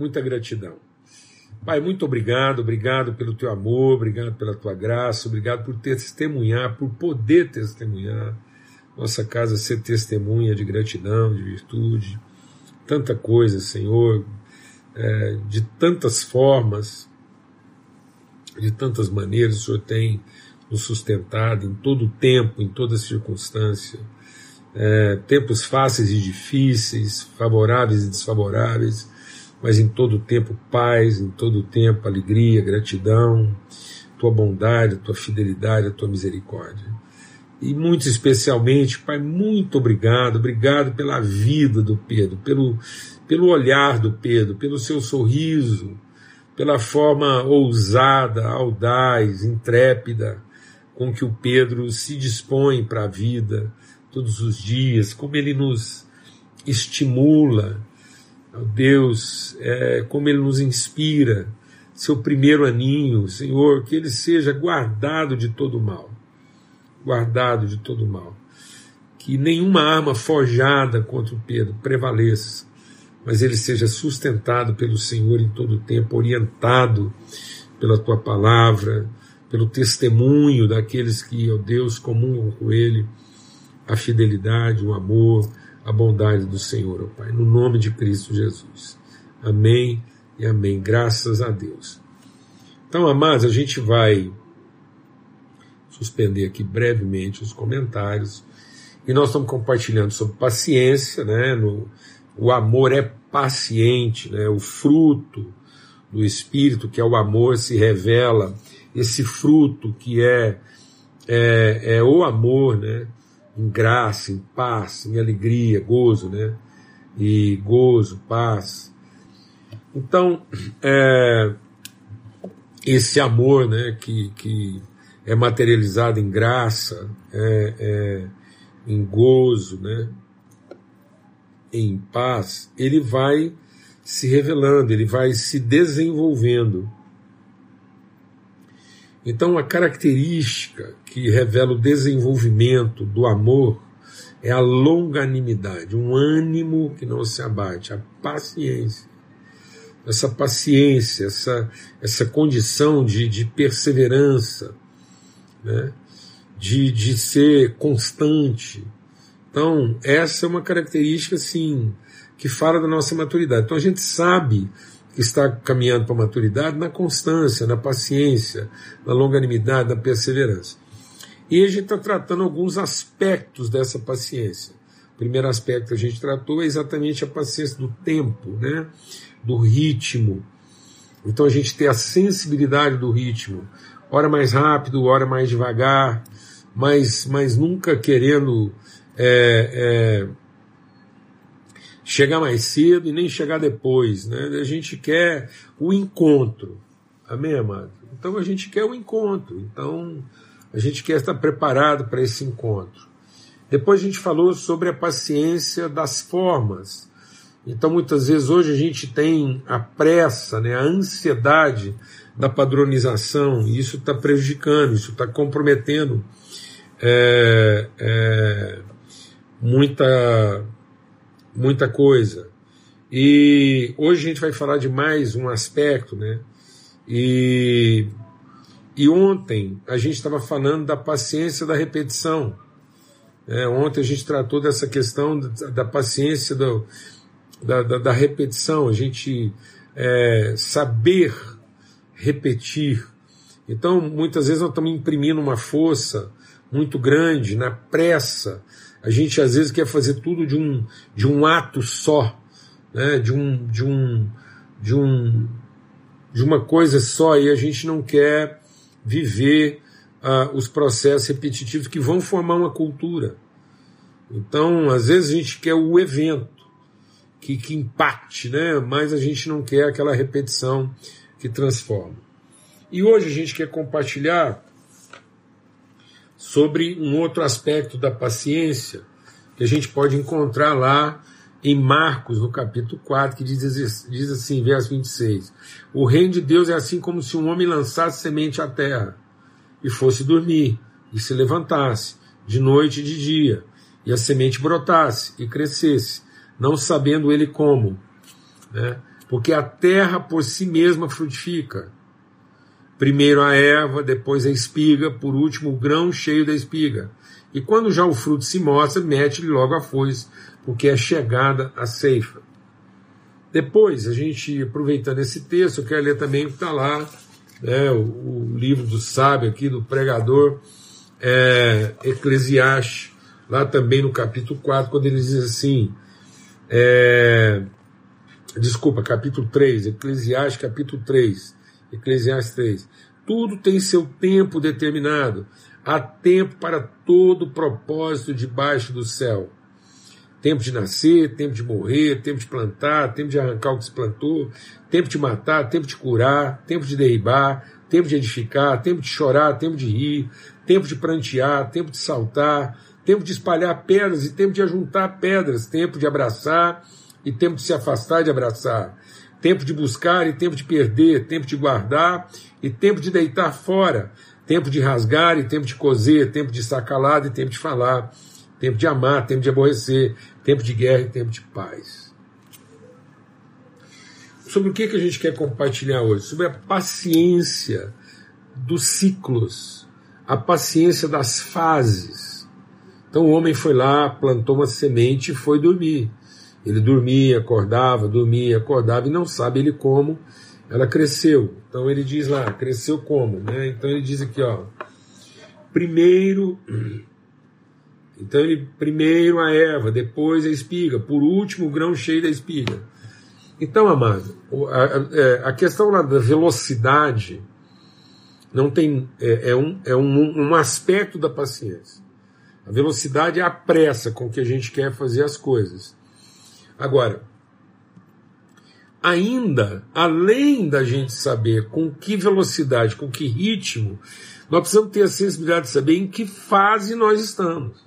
muita gratidão. Pai, muito obrigado, obrigado pelo teu amor, obrigado pela tua graça, obrigado por testemunhar, por poder testemunhar. Nossa casa ser testemunha de gratidão, de virtude, tanta coisa, Senhor, é, de tantas formas, de tantas maneiras o Senhor tem nos sustentado em todo tempo, em toda circunstância. É, tempos fáceis e difíceis, favoráveis e desfavoráveis, mas em todo tempo paz, em todo tempo alegria, gratidão, tua bondade, tua fidelidade, tua misericórdia. E muito especialmente, Pai, muito obrigado, obrigado pela vida do Pedro, pelo, pelo olhar do Pedro, pelo seu sorriso, pela forma ousada, audaz, intrépida com que o Pedro se dispõe para a vida todos os dias, como ele nos estimula, Deus, é, como Ele nos inspira, seu primeiro aninho, Senhor, que ele seja guardado de todo mal, guardado de todo mal. Que nenhuma arma forjada contra o Pedro prevaleça, mas ele seja sustentado pelo Senhor em todo o tempo, orientado pela tua palavra, pelo testemunho daqueles que, ó Deus, comungam com ele a fidelidade, o amor, a bondade do Senhor, ó Pai, no nome de Cristo Jesus. Amém e amém. Graças a Deus. Então, amados, a gente vai suspender aqui brevemente os comentários e nós estamos compartilhando sobre paciência, né? No, o amor é paciente, né? O fruto do Espírito, que é o amor, se revela. Esse fruto que é, é, é o amor, né? Em graça, em paz, em alegria, gozo, né? E gozo, paz. Então, é, esse amor, né, que, que é materializado em graça, é, é, em gozo, né, em paz, ele vai se revelando, ele vai se desenvolvendo. Então, a característica que revela o desenvolvimento do amor é a longanimidade, um ânimo que não se abate, a paciência. Essa paciência, essa, essa condição de, de perseverança, né? de, de ser constante. Então, essa é uma característica, assim, que fala da nossa maturidade. Então, a gente sabe está caminhando para a maturidade na constância, na paciência, na longanimidade, na perseverança. E a gente está tratando alguns aspectos dessa paciência. O primeiro aspecto que a gente tratou é exatamente a paciência do tempo, né? do ritmo. Então a gente tem a sensibilidade do ritmo, hora mais rápido, hora mais devagar, mas, mas nunca querendo é, é, chegar mais cedo e nem chegar depois. Né? A gente quer o encontro. Amém, amado? Então a gente quer o encontro. Então a gente quer estar preparado para esse encontro. Depois a gente falou sobre a paciência das formas. Então, muitas vezes hoje a gente tem a pressa, né, a ansiedade da padronização, e isso está prejudicando, isso está comprometendo é, é, muita, muita coisa. E hoje a gente vai falar de mais um aspecto, né? E e ontem a gente estava falando da paciência da repetição. É, ontem a gente tratou dessa questão da, da paciência do, da, da, da, repetição, a gente é, saber repetir. Então, muitas vezes nós estamos imprimindo uma força muito grande na pressa. A gente às vezes quer fazer tudo de um, de um ato só, né? de, um, de, um, de, um, de uma coisa só, e a gente não quer viver uh, os processos repetitivos que vão formar uma cultura. Então, às vezes a gente quer o evento que, que impacte, né? mas a gente não quer aquela repetição que transforma. E hoje a gente quer compartilhar sobre um outro aspecto da paciência que a gente pode encontrar lá em Marcos, no capítulo 4, que diz, diz assim, verso 26. O reino de Deus é assim como se um homem lançasse semente à terra e fosse dormir e se levantasse de noite e de dia e a semente brotasse e crescesse, não sabendo ele como. Né? porque a terra por si mesma frutifica. Primeiro a erva, depois a espiga, por último o grão cheio da espiga. E quando já o fruto se mostra, mete-lhe logo a foice, porque é chegada a ceifa. Depois, a gente, aproveitando esse texto, eu quero ler também o que está lá, né, o, o, livro do sábio aqui, do pregador, é, Eclesiastes, lá também no capítulo 4, quando ele diz assim, é, desculpa, capítulo 3, Eclesiastes capítulo 3, Eclesiastes 3, tudo tem seu tempo determinado, há tempo para todo propósito debaixo do céu. Tempo de nascer, tempo de morrer, tempo de plantar, tempo de arrancar o que se plantou, tempo de matar, tempo de curar, tempo de derribar, tempo de edificar, tempo de chorar, tempo de rir, tempo de prantear, tempo de saltar, tempo de espalhar pedras e tempo de ajuntar pedras, tempo de abraçar e tempo de se afastar de abraçar, tempo de buscar e tempo de perder, tempo de guardar e tempo de deitar fora, tempo de rasgar e tempo de coser, tempo de estar calado e tempo de falar, tempo de amar, tempo de aborrecer, tempo de guerra e tempo de paz. Sobre o que, que a gente quer compartilhar hoje? Sobre a paciência dos ciclos, a paciência das fases. Então o homem foi lá, plantou uma semente e foi dormir. Ele dormia, acordava, dormia, acordava e não sabe ele como ela cresceu. Então ele diz lá, cresceu como? Né? Então ele diz aqui, ó. Primeiro então ele primeiro a erva, depois a espiga, por último o grão cheio da espiga. Então, amado, a, a, é, a questão da velocidade não tem é, é, um, é um, um aspecto da paciência. A velocidade é a pressa com que a gente quer fazer as coisas. Agora, ainda, além da gente saber com que velocidade, com que ritmo, nós precisamos ter a sensibilidade de saber em que fase nós estamos.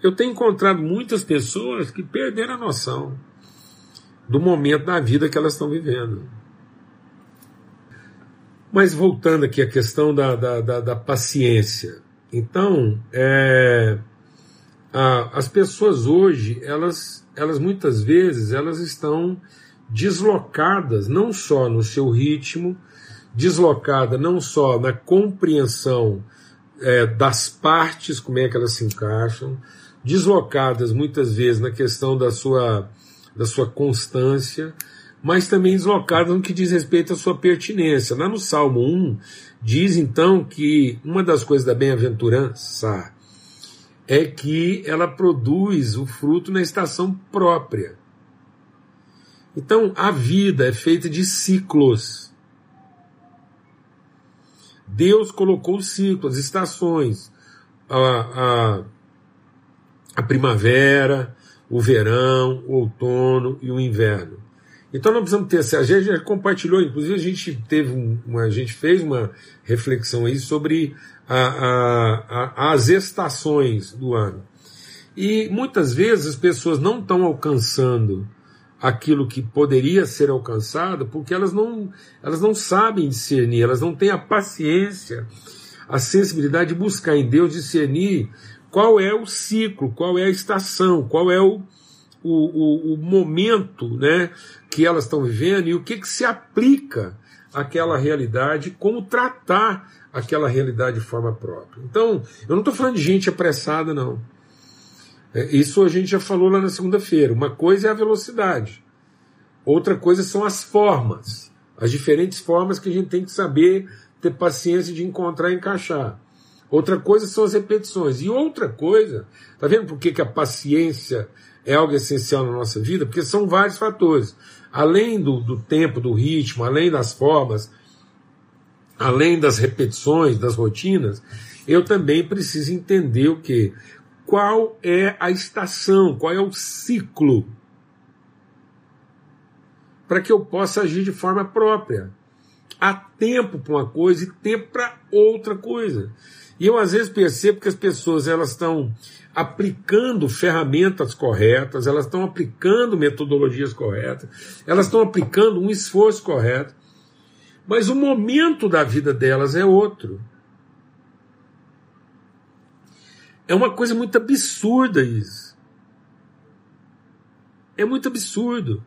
Eu tenho encontrado muitas pessoas que perderam a noção do momento da vida que elas estão vivendo. Mas voltando aqui à questão da, da, da, da paciência. Então, é, a, as pessoas hoje, elas, elas muitas vezes, elas estão deslocadas não só no seu ritmo, deslocada não só na compreensão é, das partes, como é que elas se encaixam, deslocadas muitas vezes na questão da sua, da sua constância, mas também deslocadas no que diz respeito à sua pertinência. Lá no Salmo 1, diz então que uma das coisas da bem-aventurança é que ela produz o fruto na estação própria. Então, a vida é feita de ciclos. Deus colocou ciclos, estações. A, a, a primavera, o verão, o outono e o inverno. Então nós precisamos ter essa. A gente compartilhou, inclusive a gente teve uma, a gente fez uma reflexão aí sobre a, a, a, as estações do ano. E muitas vezes as pessoas não estão alcançando aquilo que poderia ser alcançado porque elas não, elas não sabem discernir, elas não têm a paciência, a sensibilidade de buscar em Deus discernir qual é o ciclo, qual é a estação, qual é o, o, o, o momento né, que elas estão vivendo e o que, que se aplica àquela realidade, como tratar aquela realidade de forma própria. Então, eu não estou falando de gente apressada, não. É, isso a gente já falou lá na segunda-feira. Uma coisa é a velocidade, outra coisa são as formas, as diferentes formas que a gente tem que saber ter paciência de encontrar e encaixar. Outra coisa são as repetições. E outra coisa, tá vendo por que, que a paciência é algo essencial na nossa vida? Porque são vários fatores. Além do, do tempo, do ritmo, além das formas, além das repetições, das rotinas, eu também preciso entender o que? Qual é a estação, qual é o ciclo, para que eu possa agir de forma própria. Há tempo para uma coisa e tempo para outra coisa. E eu às vezes percebo que as pessoas elas estão aplicando ferramentas corretas, elas estão aplicando metodologias corretas, elas estão aplicando um esforço correto, mas o momento da vida delas é outro. É uma coisa muito absurda isso. É muito absurdo.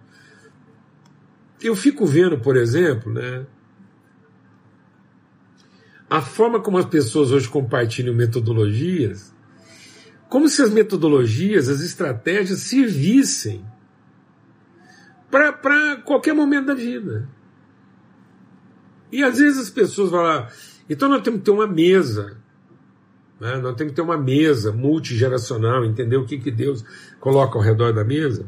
eu fico vendo, por exemplo, né, a forma como as pessoas hoje compartilham metodologias, como se as metodologias, as estratégias servissem para qualquer momento da vida. E às vezes as pessoas vão lá, então nós temos que ter uma mesa, né? nós temos que ter uma mesa multigeracional, entender o que, que Deus coloca ao redor da mesa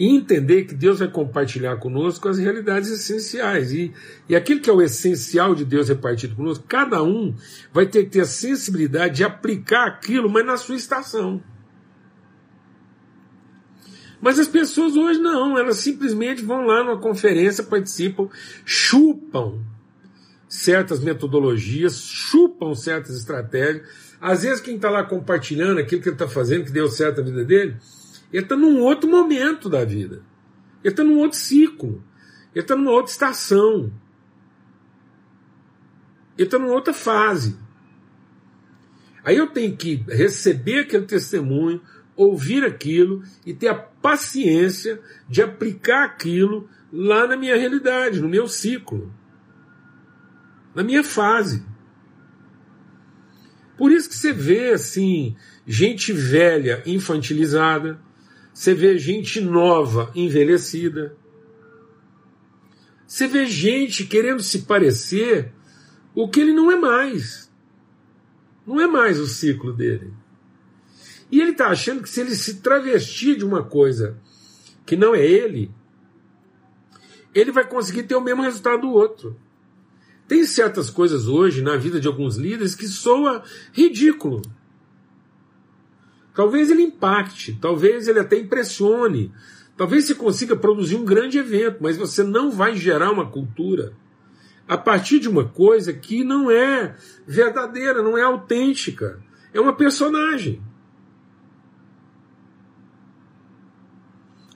e entender que Deus vai compartilhar conosco as realidades essenciais. E, e aquilo que é o essencial de Deus repartido conosco, cada um vai ter que ter a sensibilidade de aplicar aquilo, mas na sua estação. Mas as pessoas hoje não, elas simplesmente vão lá numa conferência, participam, chupam certas metodologias, chupam certas estratégias. Às vezes, quem está lá compartilhando aquilo que ele está fazendo, que deu certo na vida dele, ele está num outro momento da vida. Ele está num outro ciclo. Ele está numa outra estação. Ele está numa outra fase. Aí eu tenho que receber aquele testemunho, ouvir aquilo e ter a paciência de aplicar aquilo lá na minha realidade, no meu ciclo, na minha fase. Por isso que você vê assim, gente velha infantilizada, você vê gente nova, envelhecida. Você vê gente querendo se parecer o que ele não é mais. Não é mais o ciclo dele. E ele está achando que se ele se travestir de uma coisa que não é ele, ele vai conseguir ter o mesmo resultado do outro. Tem certas coisas hoje na vida de alguns líderes que soa ridículo. Talvez ele impacte, talvez ele até impressione, talvez você consiga produzir um grande evento, mas você não vai gerar uma cultura a partir de uma coisa que não é verdadeira, não é autêntica. É uma personagem.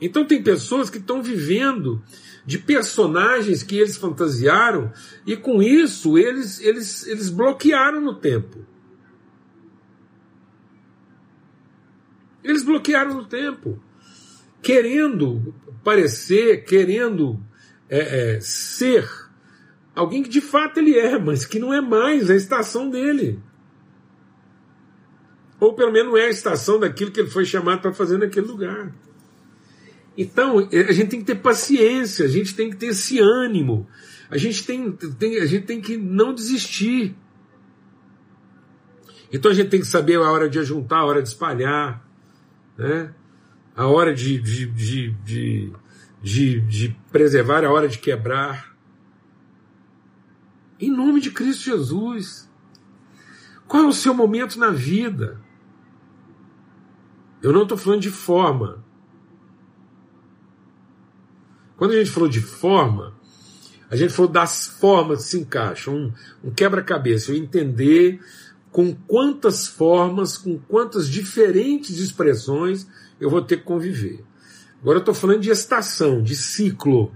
Então tem pessoas que estão vivendo de personagens que eles fantasiaram e com isso eles, eles, eles bloquearam no tempo. Eles bloquearam no tempo, querendo parecer, querendo é, é, ser alguém que de fato ele é, mas que não é mais a estação dele. Ou pelo menos não é a estação daquilo que ele foi chamado para fazer naquele lugar. Então, a gente tem que ter paciência, a gente tem que ter esse ânimo, a gente tem, tem, a gente tem que não desistir. Então a gente tem que saber a hora de ajuntar, a hora de espalhar né? a hora de, de, de, de, de, de preservar, a hora de quebrar. Em nome de Cristo Jesus. Qual é o seu momento na vida? Eu não estou falando de forma. Quando a gente falou de forma, a gente falou das formas que se encaixam, um, um quebra-cabeça, eu entender com quantas formas, com quantas diferentes expressões eu vou ter que conviver. Agora eu estou falando de estação, de ciclo.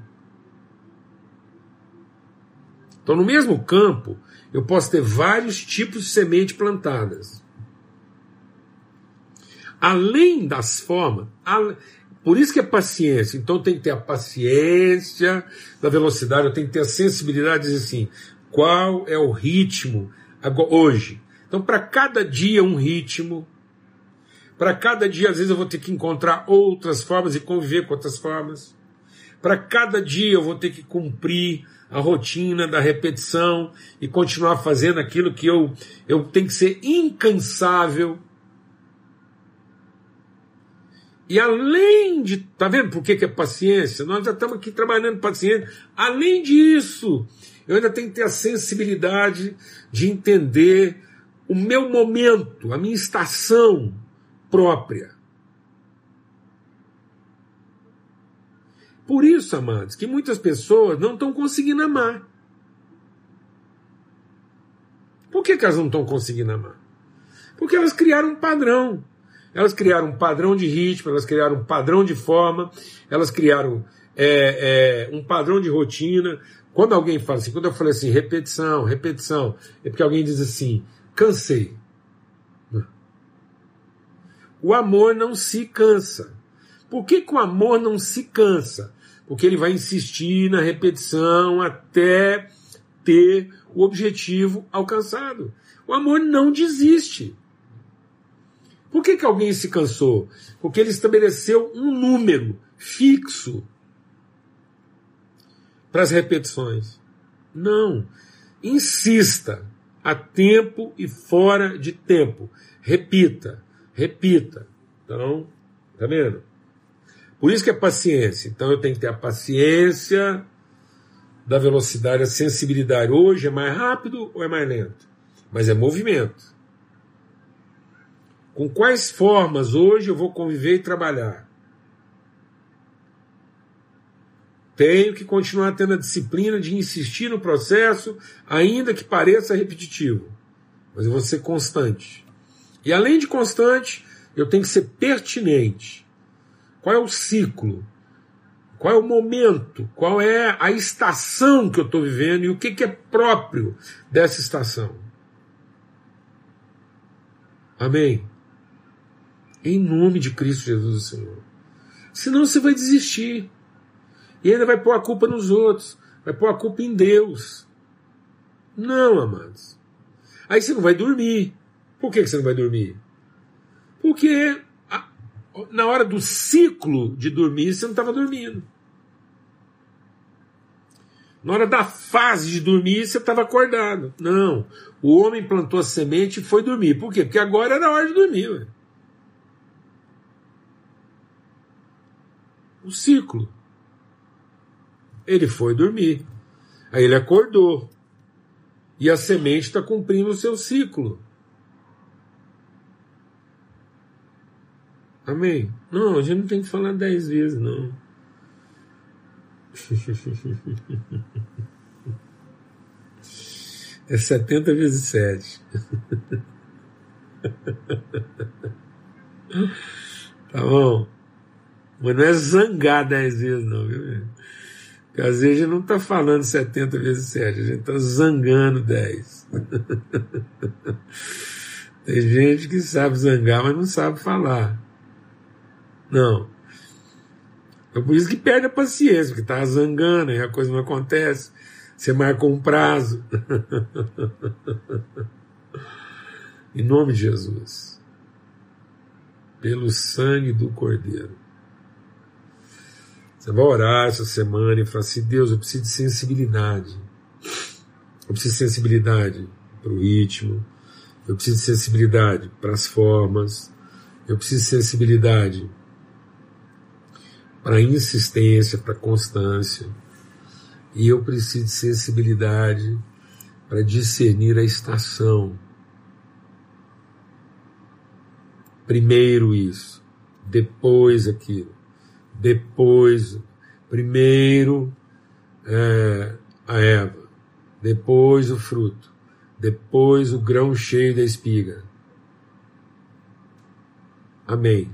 Então, no mesmo campo, eu posso ter vários tipos de semente plantadas. Além das formas, por isso que é paciência. Então tem que ter a paciência da velocidade, eu tenho que ter a sensibilidade de dizer assim, qual é o ritmo hoje? Então, para cada dia, um ritmo. Para cada dia, às vezes, eu vou ter que encontrar outras formas e conviver com outras formas. Para cada dia, eu vou ter que cumprir a rotina da repetição e continuar fazendo aquilo que eu, eu tenho que ser incansável. E além de. Tá vendo por que, que é paciência? Nós já estamos aqui trabalhando paciência. Além disso, eu ainda tenho que ter a sensibilidade de entender o meu momento, a minha estação própria. Por isso, amados, que muitas pessoas não estão conseguindo amar. Por que, que elas não estão conseguindo amar? Porque elas criaram um padrão. Elas criaram um padrão de ritmo, elas criaram um padrão de forma, elas criaram é, é, um padrão de rotina. Quando alguém fala assim, quando eu falei assim, repetição, repetição, é porque alguém diz assim, cansei. O amor não se cansa. Por que, que o amor não se cansa? Porque ele vai insistir na repetição até ter o objetivo alcançado. O amor não desiste. Por que, que alguém se cansou? Porque ele estabeleceu um número fixo para as repetições. Não. Insista a tempo e fora de tempo. Repita, repita. Então, tá vendo? Por isso que é paciência. Então eu tenho que ter a paciência da velocidade, a sensibilidade. Hoje é mais rápido ou é mais lento? Mas é movimento. Com quais formas hoje eu vou conviver e trabalhar? Tenho que continuar tendo a disciplina de insistir no processo, ainda que pareça repetitivo. Mas eu vou ser constante. E além de constante, eu tenho que ser pertinente. Qual é o ciclo? Qual é o momento? Qual é a estação que eu estou vivendo e o que, que é próprio dessa estação? Amém? Em nome de Cristo Jesus, o Senhor. Senão você vai desistir. E ainda vai pôr a culpa nos outros. Vai pôr a culpa em Deus. Não, amados. Aí você não vai dormir. Por que você não vai dormir? Porque na hora do ciclo de dormir, você não estava dormindo. Na hora da fase de dormir, você estava acordado. Não. O homem plantou a semente e foi dormir. Por quê? Porque agora era a hora de dormir. Ué. O ciclo. Ele foi dormir. Aí ele acordou. E a semente está cumprindo o seu ciclo. Amém? Não, a gente não tem que falar dez vezes, não. É 70 vezes 7. Tá bom? Mas não é zangar 10 vezes, não, viu? Porque às vezes a gente não está falando 70 vezes 7, a gente está zangando 10. Tem gente que sabe zangar, mas não sabe falar. Não. É por isso que perde a paciência, porque está zangando e a coisa não acontece. Você marca um prazo. em nome de Jesus. Pelo sangue do Cordeiro. Você vai orar essa semana e falar assim: Deus, eu preciso de sensibilidade. Eu preciso de sensibilidade para o ritmo. Eu preciso de sensibilidade para as formas. Eu preciso de sensibilidade para insistência, para constância. E eu preciso de sensibilidade para discernir a estação. Primeiro isso, depois aquilo, depois, primeiro é, a Eva, depois o fruto, depois o grão cheio da espiga. Amém.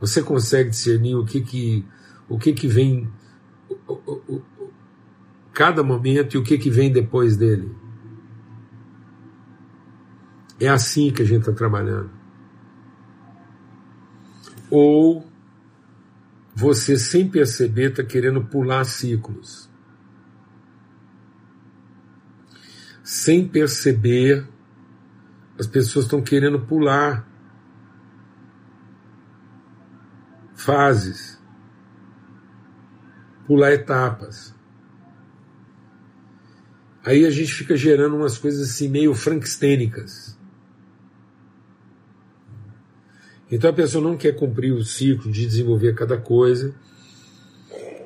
Você consegue discernir o que que, o que, que vem, o, o, o, cada momento e o que, que vem depois dele? É assim que a gente está trabalhando. Ou você, sem perceber, está querendo pular ciclos. Sem perceber, as pessoas estão querendo pular fases, pular etapas. Aí a gente fica gerando umas coisas assim meio frankenstênicas. Então a pessoa não quer cumprir o ciclo de desenvolver cada coisa,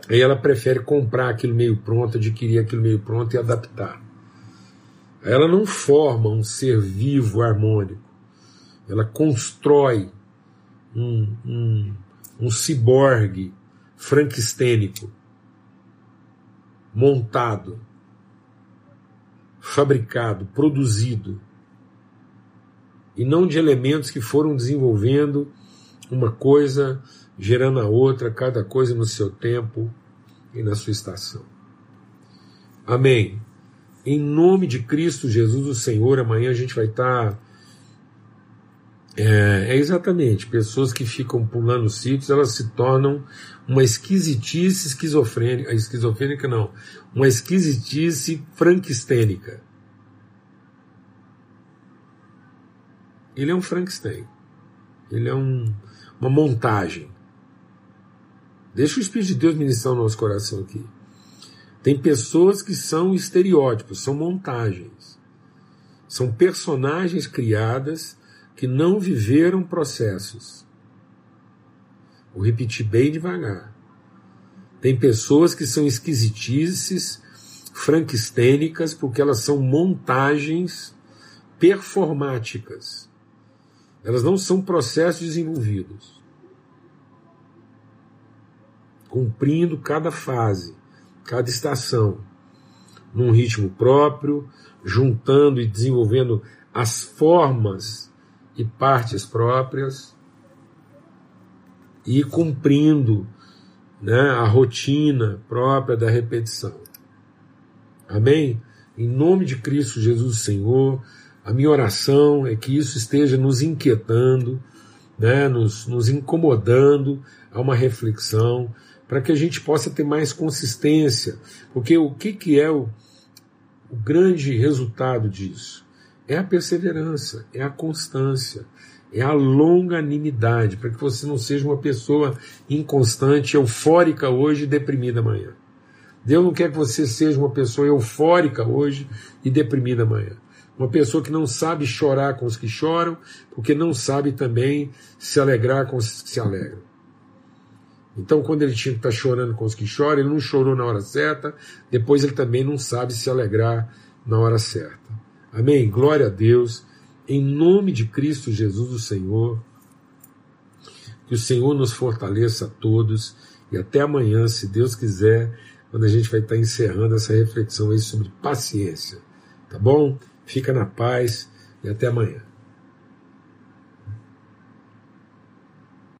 aí ela prefere comprar aquilo meio pronto, adquirir aquilo meio pronto e adaptar. Ela não forma um ser vivo harmônico, ela constrói um, um, um ciborgue franquistênico, montado, fabricado, produzido, e não de elementos que foram desenvolvendo uma coisa, gerando a outra, cada coisa no seu tempo e na sua estação. Amém. Em nome de Cristo Jesus, o Senhor, amanhã a gente vai estar É, é, exatamente. Pessoas que ficam pulando sítios, elas se tornam uma esquisitice esquizofrênica. Esquizofrênica não. Uma esquisitice franquistênica. Ele é um Frankenstein. Ele é um, uma montagem. Deixa o Espírito de Deus ministrar o nosso coração aqui. Tem pessoas que são estereótipos, são montagens. São personagens criadas que não viveram processos. Vou repetir bem devagar. Tem pessoas que são esquisitices, franquistênicas, porque elas são montagens performáticas. Elas não são processos desenvolvidos. Cumprindo cada fase, cada estação, num ritmo próprio, juntando e desenvolvendo as formas e partes próprias e cumprindo né, a rotina própria da repetição. Amém? Em nome de Cristo Jesus Senhor, a minha oração é que isso esteja nos inquietando, né, nos, nos incomodando a uma reflexão, para que a gente possa ter mais consistência. Porque o que, que é o, o grande resultado disso? É a perseverança, é a constância, é a longanimidade, para que você não seja uma pessoa inconstante, eufórica hoje e deprimida amanhã. Deus não quer que você seja uma pessoa eufórica hoje e deprimida amanhã. Uma pessoa que não sabe chorar com os que choram, porque não sabe também se alegrar com os que se alegram. Então, quando ele tinha que estar chorando com os que choram, ele não chorou na hora certa, depois ele também não sabe se alegrar na hora certa. Amém? Glória a Deus. Em nome de Cristo Jesus, o Senhor. Que o Senhor nos fortaleça a todos. E até amanhã, se Deus quiser, quando a gente vai estar encerrando essa reflexão aí sobre paciência. Tá bom? Fica na paz e até amanhã.